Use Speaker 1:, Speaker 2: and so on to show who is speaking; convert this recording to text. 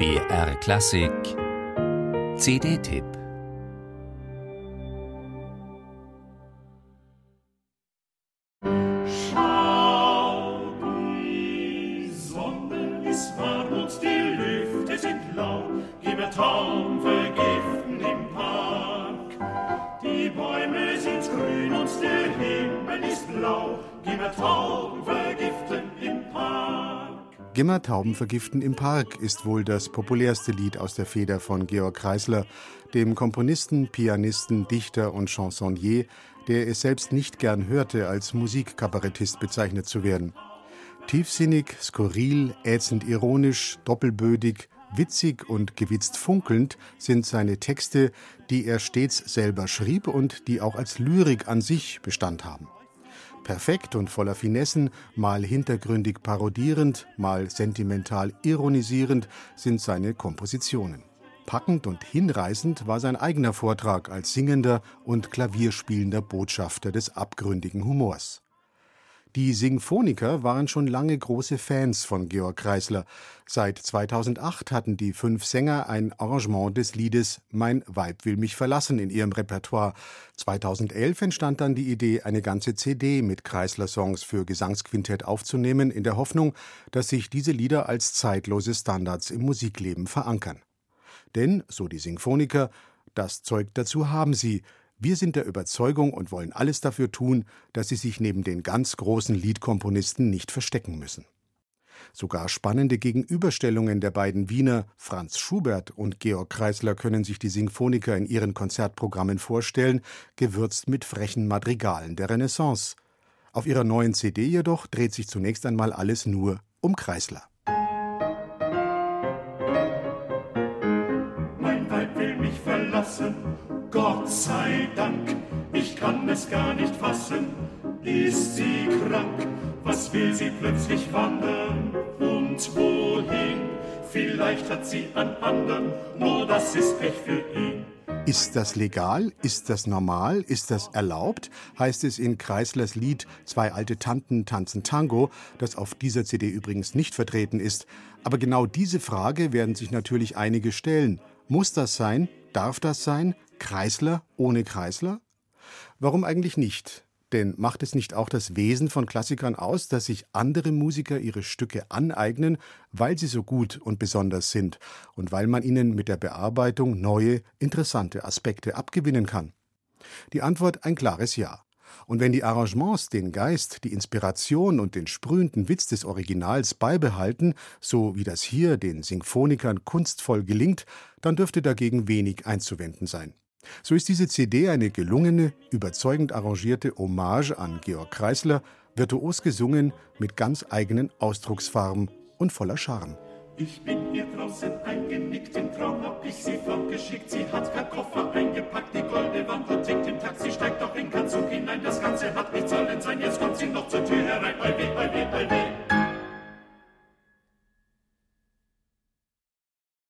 Speaker 1: BR Klassik CD-Tipp
Speaker 2: Schau, die Sonne ist warm und die Lüfte sind lau. Gib mir vergiften im Park. Die Bäume sind grün und der Himmel ist blau. Gib mir Traum vergiften.
Speaker 3: Gimmer Tauben vergiften im Park ist wohl das populärste Lied aus der Feder von Georg Kreisler, dem Komponisten, Pianisten, Dichter und Chansonnier, der es selbst nicht gern hörte, als Musikkabarettist bezeichnet zu werden. Tiefsinnig, skurril, ätzend ironisch, doppelbödig, witzig und gewitzt funkelnd sind seine Texte, die er stets selber schrieb und die auch als Lyrik an sich Bestand haben. Perfekt und voller Finessen, mal hintergründig parodierend, mal sentimental ironisierend sind seine Kompositionen. Packend und hinreißend war sein eigener Vortrag als singender und klavierspielender Botschafter des abgründigen Humors. Die Singphoniker waren schon lange große Fans von Georg Kreisler. Seit 2008 hatten die fünf Sänger ein Arrangement des Liedes Mein Weib will mich verlassen in ihrem Repertoire. 2011 entstand dann die Idee, eine ganze CD mit Kreisler-Songs für Gesangsquintett aufzunehmen, in der Hoffnung, dass sich diese Lieder als zeitlose Standards im Musikleben verankern. Denn, so die Singphoniker, das Zeug dazu haben sie, wir sind der Überzeugung und wollen alles dafür tun, dass sie sich neben den ganz großen Liedkomponisten nicht verstecken müssen. Sogar spannende Gegenüberstellungen der beiden Wiener Franz Schubert und Georg Kreisler können sich die Sinfoniker in ihren Konzertprogrammen vorstellen, gewürzt mit frechen Madrigalen der Renaissance. Auf ihrer neuen CD jedoch dreht sich zunächst einmal alles nur um Kreisler.
Speaker 2: Mein Weib will mich verlassen, Gott sei Dank. Ich kann es gar nicht fassen, ist sie krank? Was will sie plötzlich wandern und wohin? Vielleicht hat sie an anderen, nur das ist Pech für ihn.
Speaker 3: Ist das legal? Ist das normal? Ist das erlaubt? heißt es in Kreislers Lied Zwei alte Tanten tanzen Tango, das auf dieser CD übrigens nicht vertreten ist. Aber genau diese Frage werden sich natürlich einige stellen. Muss das sein? Darf das sein? Kreisler ohne Kreisler? Warum eigentlich nicht? Denn macht es nicht auch das Wesen von Klassikern aus, dass sich andere Musiker ihre Stücke aneignen, weil sie so gut und besonders sind und weil man ihnen mit der Bearbeitung neue, interessante Aspekte abgewinnen kann? Die Antwort ein klares Ja. Und wenn die Arrangements den Geist, die Inspiration und den sprühenden Witz des Originals beibehalten, so wie das hier den Sinfonikern kunstvoll gelingt, dann dürfte dagegen wenig einzuwenden sein. So ist diese CD eine gelungene, überzeugend arrangierte Hommage an Georg Kreisler, virtuos gesungen, mit ganz eigenen Ausdrucksfarben und voller Charme.
Speaker 2: Ich bin hier draußen eingenickt, im Traum hab ich sie fortgeschickt. Sie hat kein Koffer eingepackt, die goldene und tickt im Taxi, steigt doch in keinen Zug hinein. Das Ganze hat nicht sollen sein, jetzt